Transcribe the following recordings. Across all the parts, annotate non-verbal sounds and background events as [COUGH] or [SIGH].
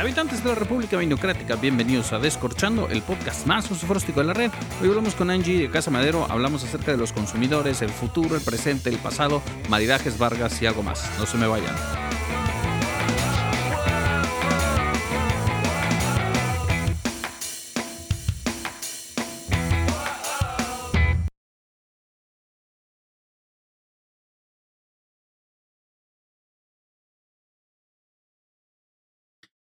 Habitantes de la República Vinocrática, bienvenidos a Descorchando, el podcast más sofróstico de la red. Hoy hablamos con Angie de Casa Madero, hablamos acerca de los consumidores, el futuro, el presente, el pasado, maridajes, Vargas y algo más. No se me vayan.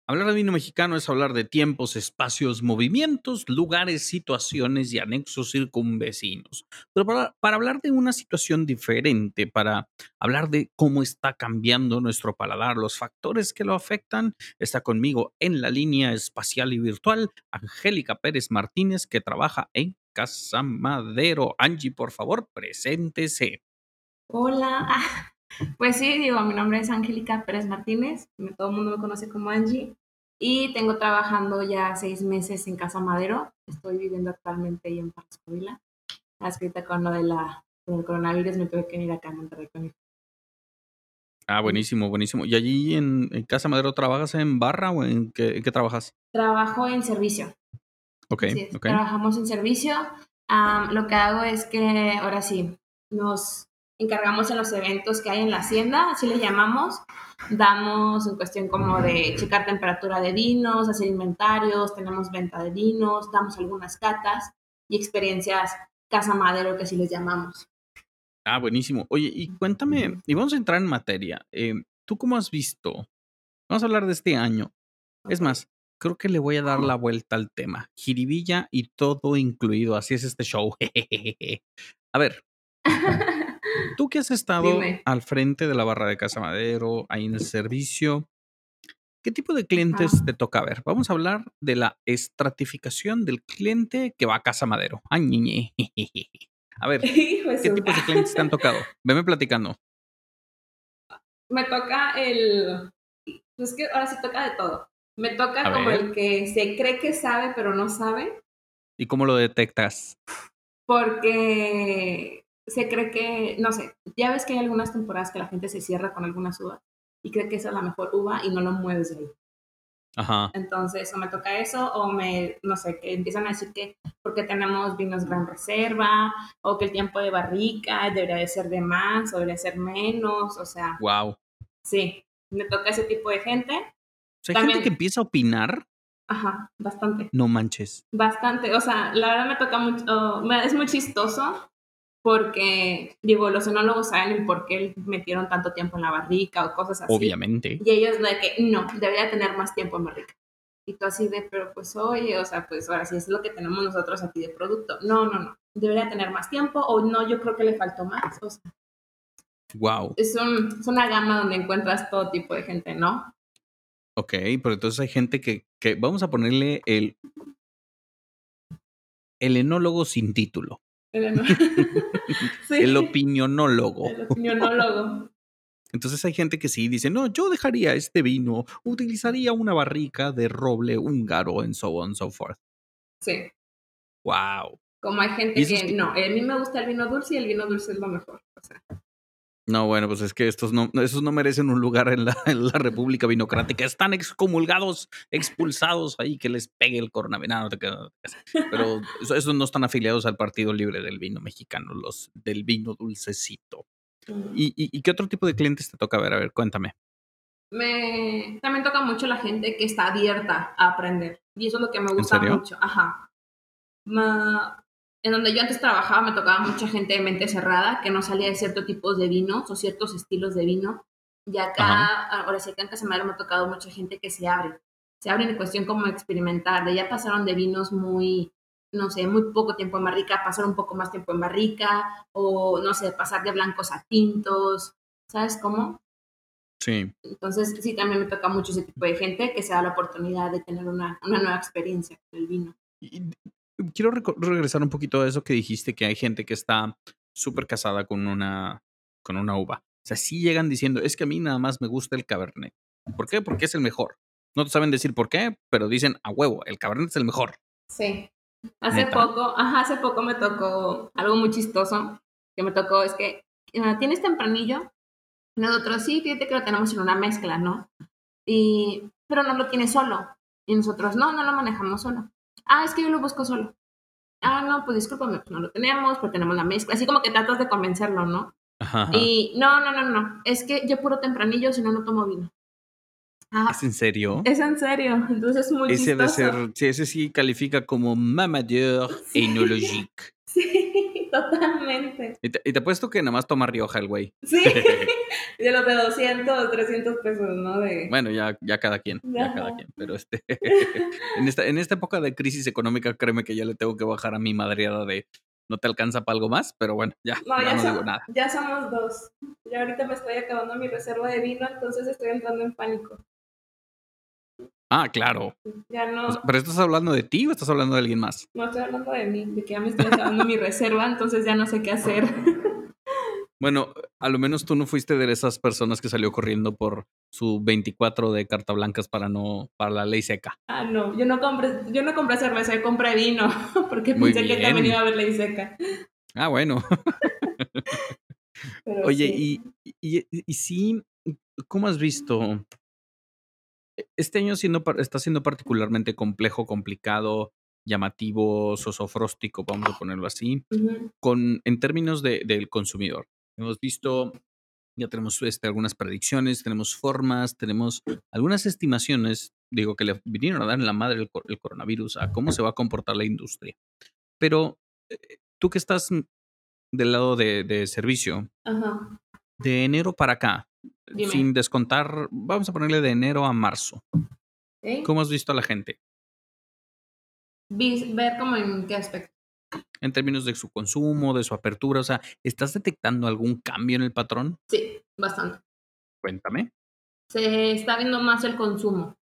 Hablar de vino mexicano es hablar de tiempos, espacios, movimientos, lugares, situaciones y anexos circunvecinos. Pero para, hablar de una situación diferente, para hablar de cómo está cambiando nuestro paladar, los factores que lo afectan, está conmigo en la línea espacial y virtual Angélica Pérez Martínez, que trabaja en Casa Madero. Angie, por favor, preséntese. Hola. [LAUGHS] Pues sí, digo, mi nombre es Angélica Pérez Martínez, todo el mundo me conoce como Angie, y tengo trabajando ya seis meses en Casa Madero. Estoy viviendo actualmente ahí en Parascovila. Escrita con lo de la, del coronavirus, me tuve que ir acá a Monterrey con mi Ah, buenísimo, buenísimo. ¿Y allí en, Casa Madero trabajas en barra o en qué, trabajas? Trabajo en servicio. Ok, Trabajamos en servicio. lo que hago es que ahora sí, nos encargamos en los eventos que hay en la hacienda, así le llamamos. Damos en cuestión como de checar temperatura de vinos, hacer inventarios, tenemos venta de vinos, damos algunas catas y experiencias casa madero que así les llamamos. Ah, buenísimo. Oye, y cuéntame, y vamos a entrar en materia. Eh, ¿Tú cómo has visto? Vamos a hablar de este año. Es más, creo que le voy a dar la vuelta al tema. Jiribilla y todo incluido. Así es este show. [LAUGHS] a ver. [LAUGHS] Tú que has estado al frente de la barra de Casa Madero, ahí en el servicio, ¿qué tipo de clientes te toca ver? Vamos a hablar de la estratificación del cliente que va a Casa Madero. Ay, ñe, [LAUGHS] A ver, ¿qué tipos de clientes te han tocado? Veme platicando. Me toca el. Es que ahora sí toca de todo. Me toca como el que se cree que sabe, pero no sabe. ¿Y cómo lo detectas? Porque se cree que, no sé, ya ves que hay algunas temporadas que la gente se cierra con algunas uvas y cree que esa es la mejor uva y no lo mueves de ahí. Ajá. Entonces, o me toca eso, o me, no sé, que empiezan a decir que porque tenemos vinos gran reserva, o que el tiempo de barrica debería de ser de más, o debería ser menos, o sea. Wow. Sí, me toca ese tipo de gente. O sea, hay gente que empieza a opinar. Ajá, bastante. No manches. Bastante, o sea, la verdad me toca mucho, es muy chistoso porque, digo, los enólogos saben por qué metieron tanto tiempo en la barrica o cosas así. Obviamente. Y ellos de que no, debería tener más tiempo en barrica. Y tú así de, pero pues oye, o sea, pues ahora sí es lo que tenemos nosotros aquí de producto. No, no, no, debería tener más tiempo o no, yo creo que le faltó más. O sea, wow. Es, un, es una gama donde encuentras todo tipo de gente, ¿no? Ok, pero entonces hay gente que, que vamos a ponerle el, el enólogo sin título. [LAUGHS] El, opinionólogo. El opinionólogo. Entonces hay gente que sí dice, no, yo dejaría este vino, utilizaría una barrica de roble húngaro en so on so forth. Sí. Wow. Como hay gente que, no, a mí me gusta el vino dulce y el vino dulce es lo mejor. O sea. No, bueno, pues es que estos no, esos no merecen un lugar en la, República Vinocrática. Están excomulgados, expulsados ahí, que les pegue el coronavirus. Pero esos no están afiliados al Partido Libre del Vino Mexicano, los del vino dulcecito. ¿Y, y, qué otro tipo de clientes te toca ver? A ver, cuéntame. Me, también toca mucho la gente que está abierta a aprender. Y eso es lo que me gusta mucho. Ajá en donde yo antes trabajaba me tocaba mucha gente de mente cerrada que no salía de ciertos tipos de vinos o ciertos estilos de vino. Y acá, ahora sí, acá en Casamaro me ha tocado mucha gente que se abre. Se abre en cuestión como experimentar. De ya pasaron de vinos muy, no sé, muy poco tiempo en barrica, pasar un poco más tiempo en barrica, o no sé, pasar de blancos a tintos. ¿Sabes cómo? Sí. Entonces, sí, también me toca mucho ese tipo de gente que se da la oportunidad de tener una, una nueva experiencia con el vino quiero regresar un poquito a eso que dijiste, que hay gente que está súper casada con una, con una uva. O sea, sí llegan diciendo, es que a mí nada más me gusta el Cabernet. ¿Por qué? Porque es el mejor. No te saben decir por qué, pero dicen a huevo, el Cabernet es el mejor. Sí. Hace poco, ajá, hace poco me tocó algo muy chistoso que me tocó, es que, ah, ¿tienes tempranillo? Nosotros sí, fíjate que lo tenemos en una mezcla, ¿no? Y, pero no lo tiene solo. Y nosotros, no, no lo manejamos solo. Ah, es que yo lo busco solo. Ah, no, pues discúlpame, pues no lo tenemos, pero tenemos la mezcla. Así como que tratas de convencerlo, ¿no? Y no, no, no, no. Es que yo puro tempranillo, si no, no tomo vino. Ah, ¿Es en serio? Es en serio. Entonces es muy ese Debe ser, sí, ese sí califica como mamadeur sí. enologique. Sí, [LAUGHS] totalmente. Y te, y te apuesto que nada más toma Rioja el güey. Sí. [LAUGHS] [LAUGHS] de los de 200, 300 pesos, ¿no? De... Bueno, ya, ya cada quien, ya cada quien. Pero este, en, esta, en esta época de crisis económica, créeme que ya le tengo que bajar a mi madreada de no te alcanza para algo más, pero bueno, ya, no, ya, no digo nada. Ya somos dos. Ya ahorita me estoy acabando mi reserva de vino, entonces estoy entrando en pánico. Ah, claro. Ya no. ¿Pero estás hablando de ti o estás hablando de alguien más? No, estoy hablando de mí, de que ya me estoy acabando mi reserva, entonces ya no sé qué hacer. [LAUGHS] Bueno, a lo menos tú no fuiste de esas personas que salió corriendo por su 24 de carta blancas para no para la ley seca. Ah, no, yo no compré yo no compré cerveza, yo compré vino [LAUGHS] porque pensé que también iba a haber ley seca. Ah, bueno. [LAUGHS] Oye, y, y, y, sí, ¿cómo has visto? Este año siendo, está siendo particularmente complejo, complicado, llamativo, sosofróstico, vamos a ponerlo así, con, en términos de, del consumidor. Hemos visto, ya tenemos este, algunas predicciones, tenemos formas, tenemos algunas estimaciones, digo, que le vinieron a dar en la madre el, coronavirus a cómo se va a comportar la industria. Pero eh, tú que estás del lado de, servicio, de enero para acá, sin descontar, vamos a ponerle de enero a marzo. ¿Cómo has visto a la gente? Ver cómo en qué aspecto en términos de su consumo, de su apertura? O sea, ¿estás detectando algún cambio en el patrón? Sí, bastante. Cuéntame. Se está viendo más el consumo.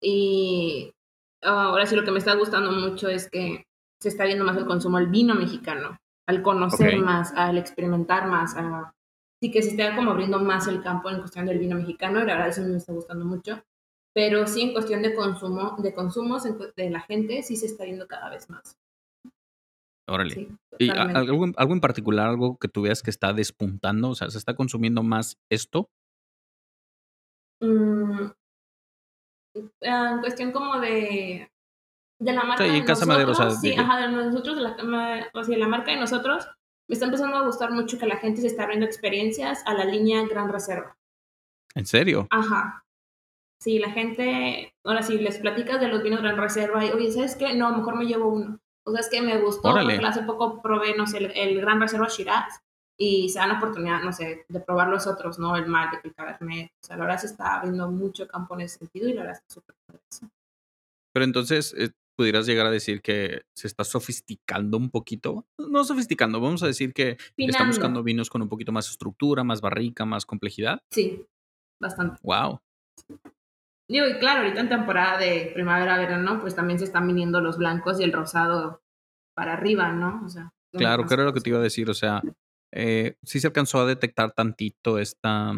Y ahora sí lo que me está gustando mucho es que se está viendo más el consumo al vino mexicano, al conocer más, al experimentar más, a, sí que se está como abriendo más el campo en cuestión del vino mexicano y la verdad eso me está gustando mucho. Pero sí en cuestión de consumo, de consumos de la gente, sí se está viendo cada vez más. Órale. ¿Y algo, algo, en particular, algo que tú veas que está despuntando? O sea, ¿se está consumiendo más esto? Mm, ah, en cuestión como de, de la marca sí, de Casa nosotros. Madero, o sea, sí, ajá, de nosotros, de la, o sea, la marca de nosotros. Me está empezando a gustar mucho que la gente se está abriendo experiencias a la línea Gran Reserva. ¿En serio? Ajá. Sí, la gente, ahora sí, les platicas de los vinos Gran Reserva y, oye, ¿sabes qué? No, mejor me llevo uno. O sea, es que me gustó, porque hace poco probé, no sé, el, Gran Reserva Shiraz y se dan la oportunidad, no sé, de probar los otros, ¿no? El Malbec, el Cabernet. O sea, la verdad se está abriendo mucho campo en ese sentido y la verdad está súper Pero entonces, eh, ¿pudieras llegar a decir que se está sofisticando un poquito? No sofisticando, vamos a decir que están buscando vinos con un poquito más estructura, más barrica, más complejidad. Sí, bastante. Wow. Digo, y claro, ahorita en temporada de primavera-verano, pues también se están viniendo los blancos y el rosado para arriba, ¿no? O sea, claro, que era lo que te iba a decir, o sea, eh, sí se alcanzó a detectar tantito esta,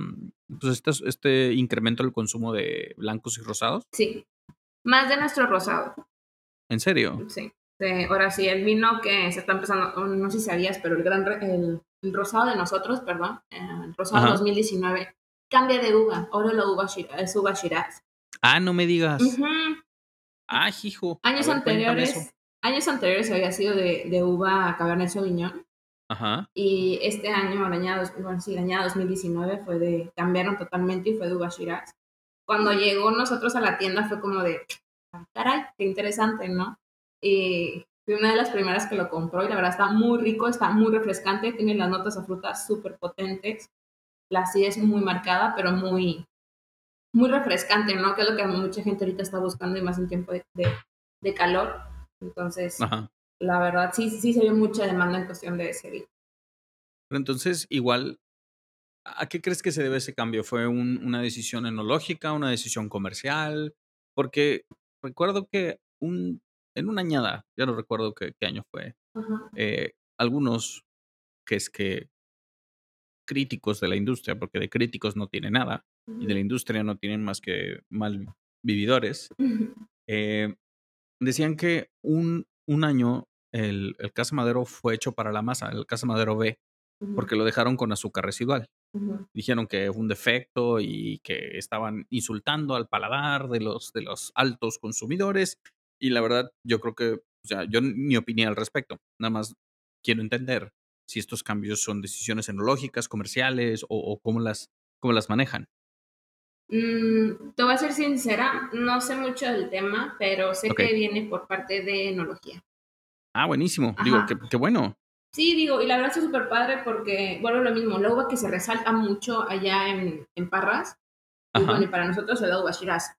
pues este, este incremento del consumo de blancos y rosados. Sí, más de nuestro rosado. ¿En serio? Sí. ahora sí, el vino que se está empezando, no sé si sabías, pero el gran el, rosado de nosotros, perdón, el rosado 2019 cambia de uva. Ahora la uva es uva Shiraz. Ah, no me digas. Ah, hijo. Años anteriores, años anteriores había sido de, de uva Cabernet Sauvignon. Ajá. Y este año, el año, bueno, sí, el año 2019 fue de, cambiaron totalmente y fue de uva Shiraz. Cuando llegó nosotros a la tienda fue como de, caray, qué interesante, ¿no? Y fui una de las primeras que lo compró y la verdad está muy rico, está muy refrescante, tiene las notas a frutas súper potentes. La acidez muy marcada, pero muy, muy refrescante, ¿no? Que es lo que mucha gente ahorita está buscando y más en tiempo de, de, calor. Entonces, la verdad, sí, sí se ve mucha demanda en cuestión de ese vino. Pero entonces, igual, ¿a qué crees que se debe ese cambio? ¿Fue una decisión enológica, una decisión comercial? Porque recuerdo que un, en una añada, ya no recuerdo qué, año fue, eh, algunos que es que críticos de la industria, porque de críticos no tiene nada, y de la industria no tienen más que mal vividores, eh, decían que un, un año el, el, Casa Madero fue hecho para la masa, el Casa Madero B, porque lo dejaron con azúcar residual. Dijeron que fue un defecto y que estaban insultando al paladar de los, de los altos consumidores. Y la verdad, yo creo que, o sea, yo mi opinión al respecto. Nada más quiero entender si estos cambios son decisiones enológicas, comerciales o, cómo, las, cómo las manejan. Mm, te voy a ser sincera, no sé mucho del tema, pero sé que viene por parte de enología. Ah, buenísimo. Digo, qué, bueno. Sí, digo, y la verdad es súper padre porque, bueno, lo mismo, la uva que se resalta mucho allá en, Parras, y bueno, y para nosotros es la uva Shiraz.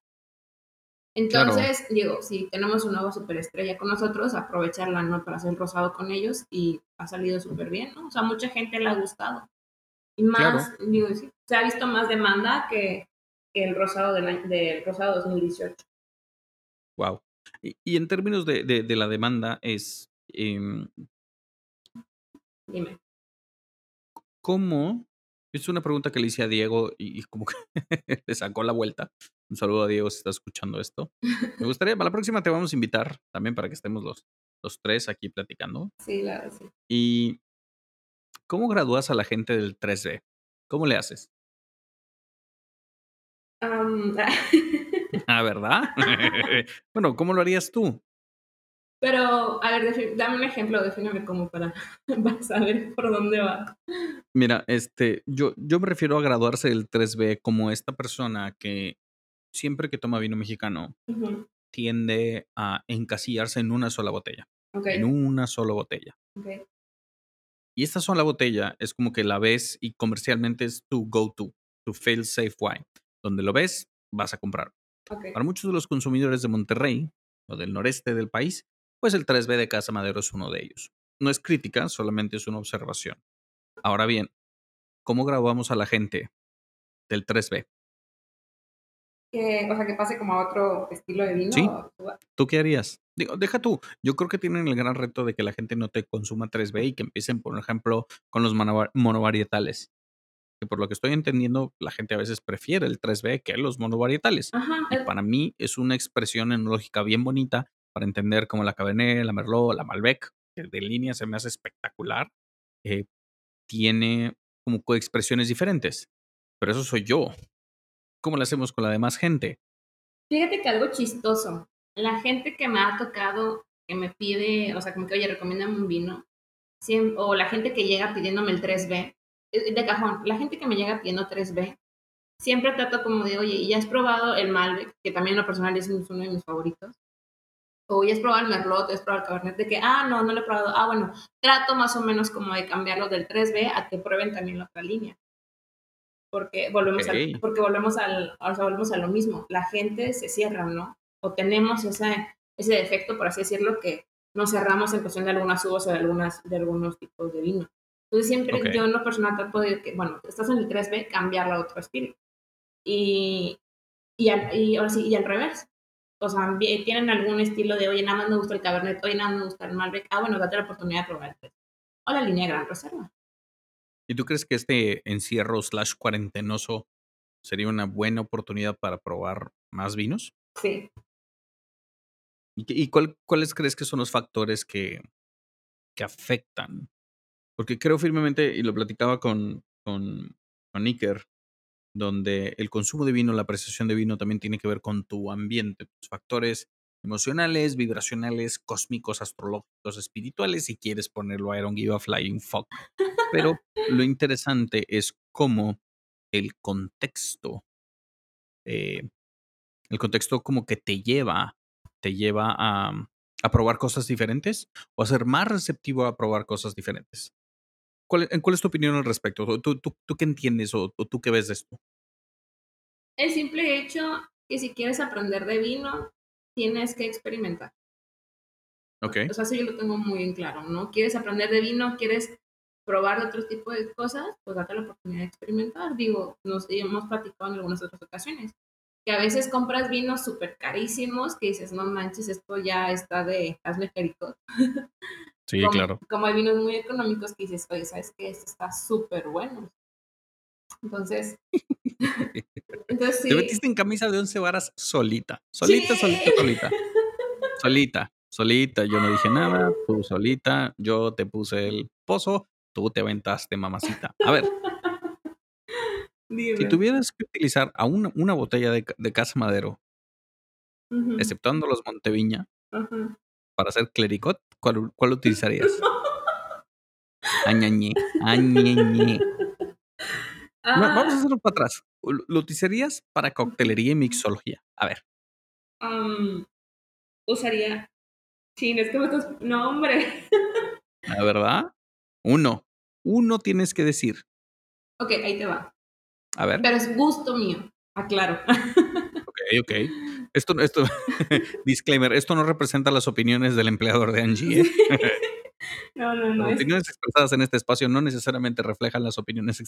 Entonces, digo, si tenemos una uva superestrella con nosotros, aprovecharla, ¿no? Para hacer rosado con ellos y ha salido súper bien, ¿no? O sea, mucha gente le ha gustado. Y más, digo, se ha visto más demanda que, el rosado del, del rosado 2018. Wow. Y, en términos de, de, la demanda, es. Em, Dime. ¿Cómo? Es una pregunta que le hice a Diego y, como que [LAUGHS] le sacó la vuelta. Un saludo a Diego si está escuchando esto. Me [LAUGHS] gustaría, para la próxima te vamos a invitar también para que estemos los, los tres aquí platicando. Sí, claro, sí. ¿Y cómo gradúas a la gente del 3B? ¿Cómo le haces? [LAUGHS] ah, ¿verdad? bueno, ¿cómo lo harías tú? Pero, a ver, dame un ejemplo, defíname cómo [LAUGHS] para, saber por dónde va. Mira, este, yo, yo me refiero a graduarse del 3B como esta persona que siempre que toma vino mexicano tiende a encasillarse en una sola botella. En una sola botella. Y esta sola botella es como que la ves y comercialmente es tu go-to, tu fail safe wine. Donde lo ves, vas a comprar. Para muchos de los consumidores de Monterrey o del noreste del país, pues el 3B de Casa Madero es uno de ellos. No es crítica, solamente es una observación. Ahora bien, ¿cómo grabamos a la gente del 3B? Que, o sea, que pase como a otro estilo de vino. Sí. ¿Tú qué harías? Digo, deja tú. Yo creo que tienen el gran reto de que la gente no te consuma 3B y que empiecen, por ejemplo, con los monovarietales que por lo que estoy entendiendo, la gente a veces prefiere el 3B que los monovarietales. y para mí es una expresión enológica bien bonita para entender como la Cabernet, la Merlot, la Malbec, que de línea se me hace espectacular. Eh, tiene como coexpresiones diferentes. Pero eso soy yo. ¿Cómo lo hacemos con la demás gente? Fíjate que algo chistoso. La gente que me ha tocado, que me pide, o sea, como que, oye, recomiéndame un vino, o la gente que llega pidiéndome el 3B, eh, de cajón, la gente que me llega pidiendo 3B, siempre trato como de, oye, ¿ya has probado el Malbec? Que también lo personal es uno de mis favoritos. O ya has probado el Merlot, ya has probado el Cabernet, de que, ah, no, no lo he probado. Ah, bueno, trato más o menos como de cambiarlo del 3B a que prueben también la otra línea. Porque volvemos, al, porque volvemos, al, o sea, volvemos a lo mismo. La gente se cierra, ¿no? O tenemos ese, ese defecto, por así decirlo, que nos cerramos en cuestión de algunas uvas o de, algunas, de algunos tipos de vino. Entonces siempre yo en lo personal trato de que, bueno, estás en el 3B, cambiarlo a otro estilo. Y, y, al, y, ahora sí, y al revés. O sea, tienen algún estilo de, oye, nada más me gusta el Cabernet, oye, nada más me gusta el Malbec. Ah, bueno, date la oportunidad de probar el 3 O la línea Gran Reserva. ¿Y tú crees que este encierro slash cuarentenoso sería una buena oportunidad para probar más vinos? Sí. ¿Y, y cuál, cuáles crees que son los factores que, que afectan porque creo firmemente, y lo platicaba con, con, con Iker, donde el consumo de vino, la apreciación de vino también tiene que ver con tu ambiente, tus factores emocionales, vibracionales, cósmicos, astrológicos, espirituales, si quieres ponerlo a Iron Give a Flying Fuck. Pero lo interesante es cómo el contexto, eh, el contexto como que te lleva, te lleva a, a probar cosas diferentes o a ser más receptivo a probar cosas diferentes. ¿Cuál, ¿Cuál, es tu opinión al respecto? ¿Tú, tú, tú qué entiendes o, tú qué ves de esto? El simple hecho que si quieres aprender de vino, tienes que experimentar. Ok. O sea, eso yo lo tengo muy en claro, ¿no? ¿Quieres aprender de vino? ¿Quieres probar otro tipo de cosas? Pues date la oportunidad de experimentar. Digo, nos hemos platicado en algunas otras ocasiones. Que a veces compras vinos súper carísimos que dices, no manches, esto ya está de hazme pericot. [LAUGHS] Sí, claro. Como hay vinos muy económicos que dices, oye, ¿sabes qué? Esto está súper bueno. Entonces, [LAUGHS] entonces Te metiste en camisa de once varas solita. Solita, solita, solita. [LAUGHS] Solita, solita. Yo no dije nada, tú solita. Yo te puse el pozo, tú te aventaste, mamacita. A ver. Si tuvieras que utilizar a una, una botella de, de Casa Madero, exceptuando los Monteviña, para hacer clericot, ¿cuál, cuál [LAUGHS] utilizarías? Añañe, añeñe. [LAUGHS] vamos a hacerlo para atrás. ¿Lo utilizarías para coctelería y mixología? A ver. usaría. Sí, es que me estás. No, hombre. ¿La verdad? Uno. Uno tienes que decir. Ok, ahí te va. A ver. Pero es gusto mío, aclaro. [LAUGHS] Ok, ok. Esto, esto, [LAUGHS] disclaimer, esto no representa las opiniones del empleador de Angie. ¿eh? [LAUGHS] No, no, no. Las opiniones expresadas en este espacio no necesariamente reflejan las opiniones,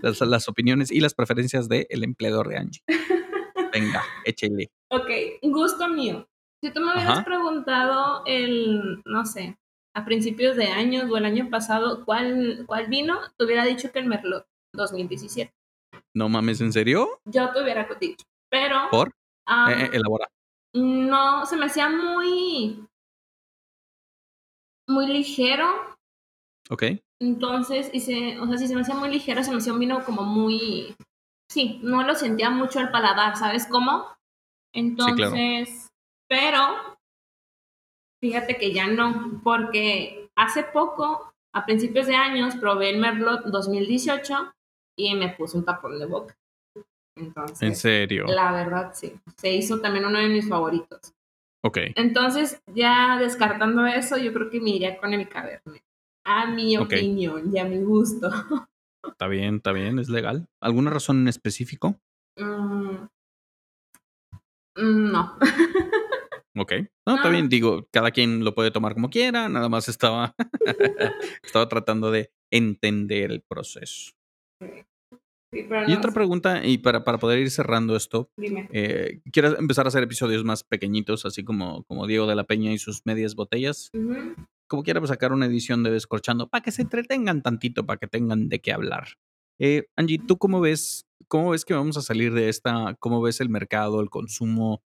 las, las opiniones y las preferencias del empleador de Angie. Venga, échale. Ok, gusto mío. Si tú me hubieras preguntado el, no sé, a principios de años o el año pasado, ¿cuál, cuál vino? Te hubiera dicho que el Merlot 2017. No mames, ¿en serio? Yo te hubiera dicho, pero... ¿Por? Eh, eh, elabora. No, se me hacía muy... Muy ligero. Ok. Entonces, hice, o sea, si se me hacía muy ligero, se me hacía un vino como muy... Sí, no lo sentía mucho al paladar, ¿sabes cómo? Entonces, pero Fíjate que ya no, porque hace poco, a principios de años, probé el Merlot 2018 y me puse un tapón de boca. Entonces, ¿En serio? La verdad, sí. Se hizo también uno de mis favoritos. Ok. Entonces, ya descartando eso, yo creo que me iría con el Cabernet. A mi opinión y a mi gusto. Está bien, está bien, es legal. ¿Alguna razón en específico? Mm, mm, no. [LAUGHS] Ok. No, está bien, digo, cada quien lo puede tomar como quiera, nada más estaba, [LAUGHS] estaba tratando de entender el proceso. Y otra pregunta, y para, para poder ir cerrando esto, Dime. Eh, ¿quieres empezar a hacer episodios más pequeñitos, así como, como Diego de la Peña y sus medias botellas? Como quiera, pues sacar una edición de Descorchando para que se entretengan tantito, para que tengan de qué hablar. Eh, Angie, ¿tú cómo ves, cómo ves que vamos a salir de esta? ¿Cómo ves el mercado, el consumo?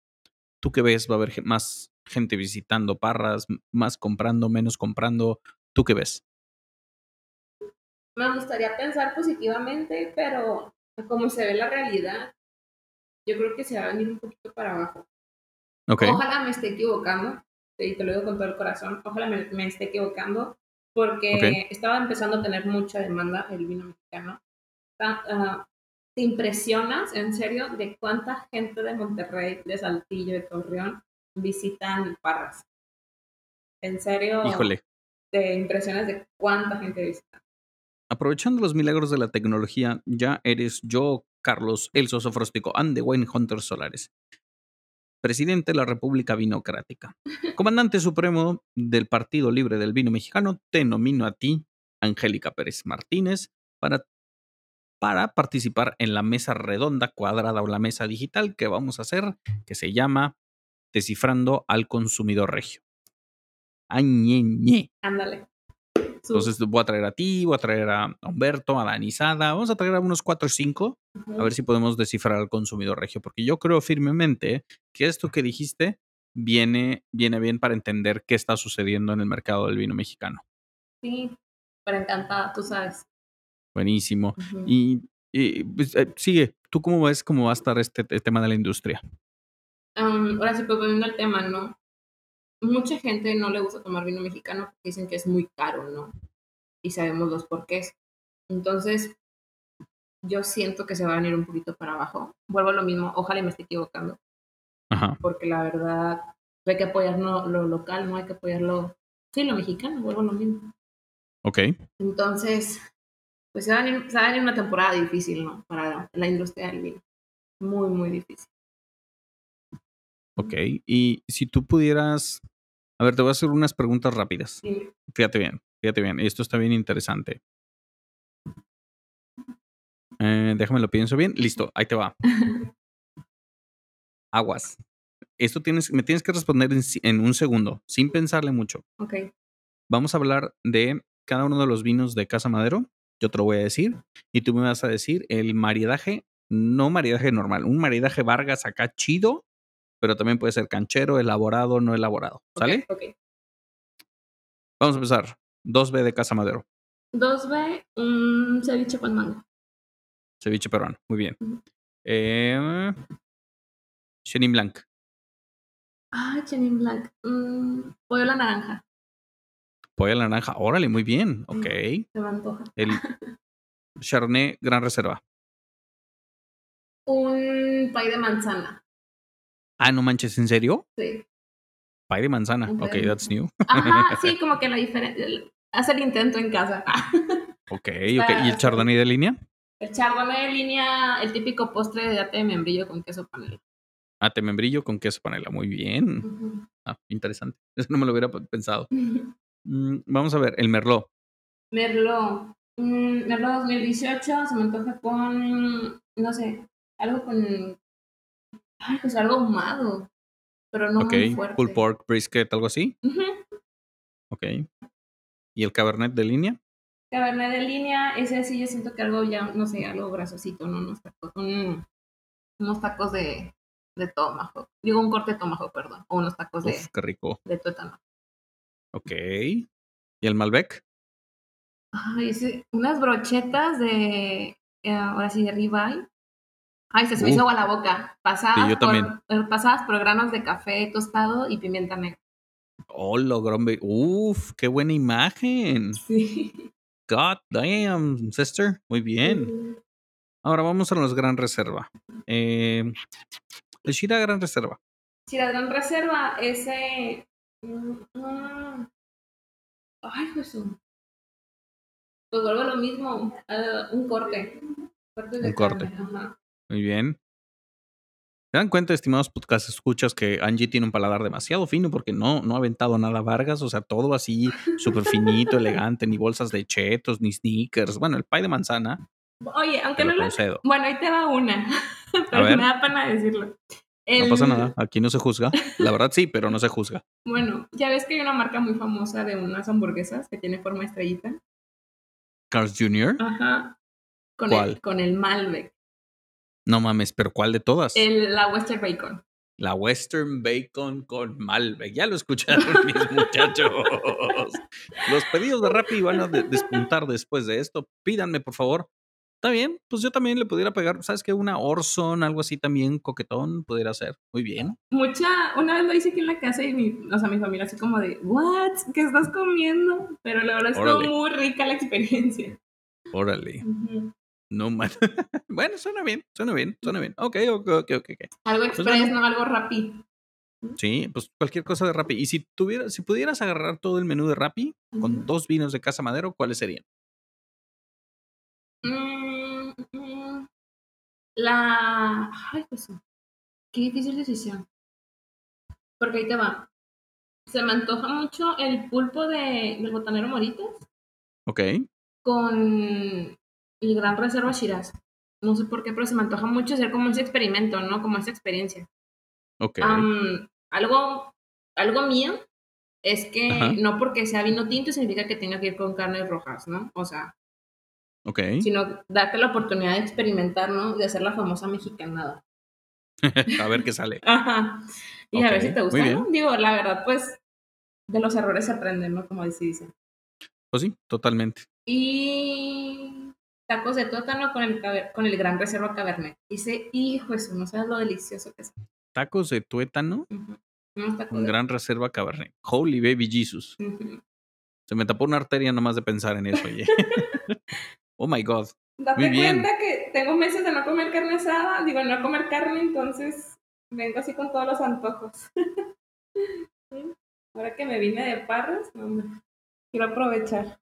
¿Tú qué ves? ¿Va a haber más gente visitando Parras, más comprando, menos comprando? ¿Tú qué ves? Me gustaría pensar positivamente, pero como se ve la realidad, yo creo que se va a venir un poquito para abajo. Ojalá me esté equivocando, y te lo digo con todo el corazón, ojalá me, esté equivocando, porque estaba empezando a tener mucha demanda el vino mexicano. Ah, te impresionas, en serio, de cuánta gente de Monterrey, de Saltillo, de Torreón visitan Parras. En serio, Híjole. te impresionas de cuánta gente visita. Aprovechando los milagros de la tecnología, ya eres yo, Carlos, el soso fróstico, and the Wayne Hunter Solares, presidente de la República Vinocrática. [LAUGHS] Comandante supremo del Partido Libre del Vino Mexicano, te nomino a ti, Angélica Pérez Martínez, para para participar en la mesa redonda, cuadrada o la mesa digital que vamos a hacer, que se llama Descifrando al Consumidor Regio. Añeñe. Ándale. Entonces voy a traer a ti, voy a traer a Humberto, a Danizada, vamos a traer a unos cuatro o cinco, a ver si podemos descifrar al consumidor regio, porque yo creo firmemente que esto que dijiste viene, viene bien para entender qué está sucediendo en el mercado del vino mexicano. Sí, pero encantada, tú sabes. Buenísimo. Y, pues, eh, sigue, ¿tú cómo ves cómo va a estar este, tema de la industria? ahora sí, pues volviendo al tema, ¿no? Mucha gente no le gusta tomar vino mexicano porque dicen que es muy caro, ¿no? Y sabemos los porqués. Entonces, yo siento que se va a venir un poquito para abajo. Vuelvo a lo mismo, ojalá me esté equivocando. Ajá. Porque la verdad, hay que apoyar lo local, no hay que apoyarlo. Sí, lo mexicano, vuelvo a lo mismo. Ok. Entonces, pues se va, a venir, una temporada difícil, ¿no? Para la, industria del vino. Muy, muy difícil. Ok, y si tú pudieras, a ver, te voy a hacer unas preguntas rápidas. Fíjate bien, fíjate bien, esto está bien interesante. Eh, déjame lo pienso bien. Listo, ahí te va. [LAUGHS] Aguas. Esto tienes, me tienes que responder en, en, un segundo, sin pensarle mucho. Ok. Vamos a hablar de cada uno de los vinos de Casa Madero yo te lo voy a decir, y tú me vas a decir el maridaje, no maridaje normal, un maridaje Vargas acá chido, pero también puede ser canchero, elaborado, no elaborado. ¿Sale? Ok. Vamos a empezar. 2B de Casa Madero. 2B, un ceviche con mango. Ceviche peruano, muy bien. Eh, Chenin Blanc. Ah, Chenin Blanc. Mm, pollo a la naranja. Pollo a la naranja. Órale, muy bien. Ok. Se me antoja. El [LAUGHS] Chardonnay Gran Reserva. Un pay de manzana. Ah, no manches, ¿en serio? Sí. Pay de manzana. Ok, that's new. Ajá, sí, [LAUGHS] como que la diferencia. Hace el intento en casa. [LAUGHS] Ok, ok. ¿Y el Chardonnay de línea? El chardonnay de línea, el típico postre de ate de membrillo con queso panela. Ah, te membrillo con queso panela. Muy bien. Ah, interesante. [LAUGHS] Eso no me lo hubiera pensado. Mm, vamos a ver, el Merlot. Merlot. Mm, Merlot 2018 se me antoja con, no sé, algo con, ay, pues algo ahumado, pero no ok. muy fuerte. Pulled pork, brisket, algo así. Ujú. Ok. ¿Y el Cabernet de línea? Cabernet de línea, ese sí yo siento que algo ya, no sé, algo grasosito, ¿no? Unos tacos, un- unos tacos de, de tomahawk. Digo, un corte de tomahawk, perdón. O unos tacos de, qué rico. de tuétano. Ok. ¿Y el Malbec? Ay, ese- unas brochetas de, eh, ahora sí, de ribeye. Ay, se me hizo Uf. agua la boca. Pasadas, Sí, yo por, también. eh, pasadas por granos de café tostado y pimienta negra. Oh, logrón. be- Uf, qué buena imagen. Sí. God damn, sister. Muy bien. Ahora vamos a los Gran Reserva. Eh, el Shira Gran Reserva. Si la gran reserva, ese. mm, mm, ay, Jesús. Pues vuelvo a lo mismo. eh, un corte. Corte de Un corte. ajá. Muy bien. ¿Se dan cuenta, estimados podcast escuchas, que Angie tiene un paladar demasiado fino porque no, no ha aventado nada Vargas? O sea, todo así súper finito, [LAUGHS] elegante, ni bolsas de chetos, ni sneakers. Bueno, el pie de manzana, Oye, aunque no lo. concedo. Bueno, ahí te va una. [LAUGHS] Pero me da pena decirlo. No pasa nada, aquí no se juzga. La verdad sí, pero no se juzga. Bueno, ya ves que hay una marca muy famosa de unas hamburguesas que tiene forma estrellita. Carl's Jr. Ajá. Con ¿Cuál? El, con el Malbec. No mames, pero ¿cuál de todas? El, la Western Bacon. La Western Bacon con Malbec. Ya lo escucharon [LAUGHS] mis muchachos. Los pedidos de Rappi van a de- despuntar después de esto. Pídanme, por favor. Está bien, pues yo también le pudiera pegar, ¿sabes qué? Una Orson, algo así también coquetón, pudiera ser. Muy bien. Mucha, una vez lo hice aquí en la casa y mi, o sea, mi familia así como de, ¿what? ¿Qué estás comiendo? Pero la verdad estuvo muy rica la experiencia. Órale. No man. [LAUGHS] bueno, suena bien, suena bien, suena bien. Ok, ok, ok, ok. Algo Pues express, no algo rapid. Sí, pues cualquier cosa de Rappi. Y si tuvieras, si pudieras agarrar todo el menú de Rappi con Ujú. dos vinos de Casa Madero, ¿cuáles serían? Mm, mm, la... Ay, pues, qué difícil decisión. Porque ahí te va. Se me antoja mucho el pulpo de, del botanero Moritas Ok. con el Gran Reserva Shiraz. No sé por qué, pero se me antoja mucho hacer como ese experimento, ¿no? Como esa experiencia. Ok. Algo, algo mío es que Ajá. no porque sea vino tinto significa que tenga que ir con carnes rojas, ¿no? O sea, ok. sino darte la oportunidad de experimentar, ¿no? De hacer la famosa mexicanada. [LAUGHS] a ver qué sale. Ajá. Y a ver si te gusta, ¿no? Digo, la verdad, pues, de los errores se aprenden, ¿no? Como se dice. Pues sí, totalmente. Y tacos de tuétano con el, con el gran reserva cabernet. Dice, hijo, eso, no sabes lo delicioso que es. Tacos de tuétano. Unos tacos con de- gran reserva cabernet. Holy baby Jesus. Se me tapó una arteria nomás de pensar en eso, oye. [LAUGHS] oh my god. Date Muy bien. cuenta que tengo meses de no comer carne asada, digo, no comer carne, entonces vengo así con todos los antojos. [LAUGHS] Ahora que me vine de Parras, no, quiero aprovechar.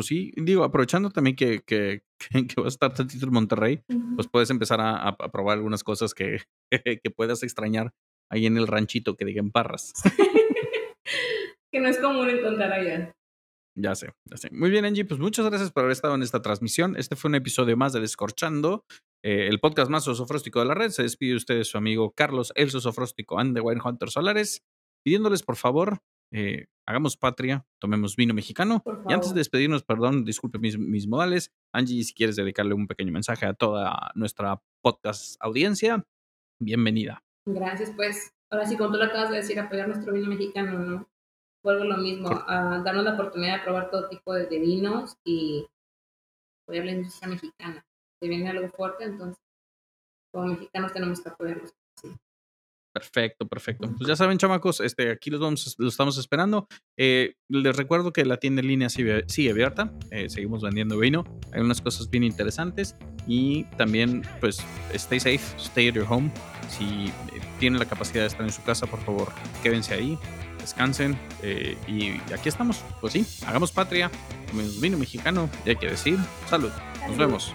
Pues sí, digo, aprovechando también que, que, [LAUGHS] que, que vas a estar tantito en Monterrey, pues puedes empezar a, probar algunas cosas que, [LAUGHS] que puedas extrañar ahí en el ranchito que digan parras. [LAUGHS] que no es común encontrar allá. Ya sé, ya sé. Muy bien, Angie, pues muchas gracias por haber estado en esta transmisión. Este fue un episodio más de Descorchando, eh, el podcast más sosofróstico de la red. Se despide de ustedes su amigo Carlos, el sosofróstico and the Wine Hunter Solares, pidiéndoles por favor, eh, hagamos patria, tomemos vino mexicano. Y antes de despedirnos, perdón, disculpe mis, mis modales. Angie, si quieres dedicarle un pequeño mensaje a toda nuestra podcast audiencia, bienvenida. Gracias, pues. Ahora sí, como tú lo acabas de decir, apoyar nuestro vino mexicano, ¿no? Vuelvo a lo mismo, Por- a darnos la oportunidad de probar todo tipo de, de vinos y apoyar la industria mexicana. Se viene algo fuerte, entonces como mexicanos tenemos que apoyarlos. Perfecto, perfecto. Pues ya saben, chamacos, este, aquí los, vamos, los estamos esperando. Eh, les recuerdo que la tienda en línea sigue, sigue abierta. Eh, seguimos vendiendo vino. Hay unas cosas bien interesantes. Y también, pues, stay safe, stay at your home. Si eh, tienen la capacidad de estar en su casa, por favor, quédense ahí, descansen. y aquí estamos. Pues sí, hagamos patria. Vino mexicano. Y hay que decir, salud. Nos vemos.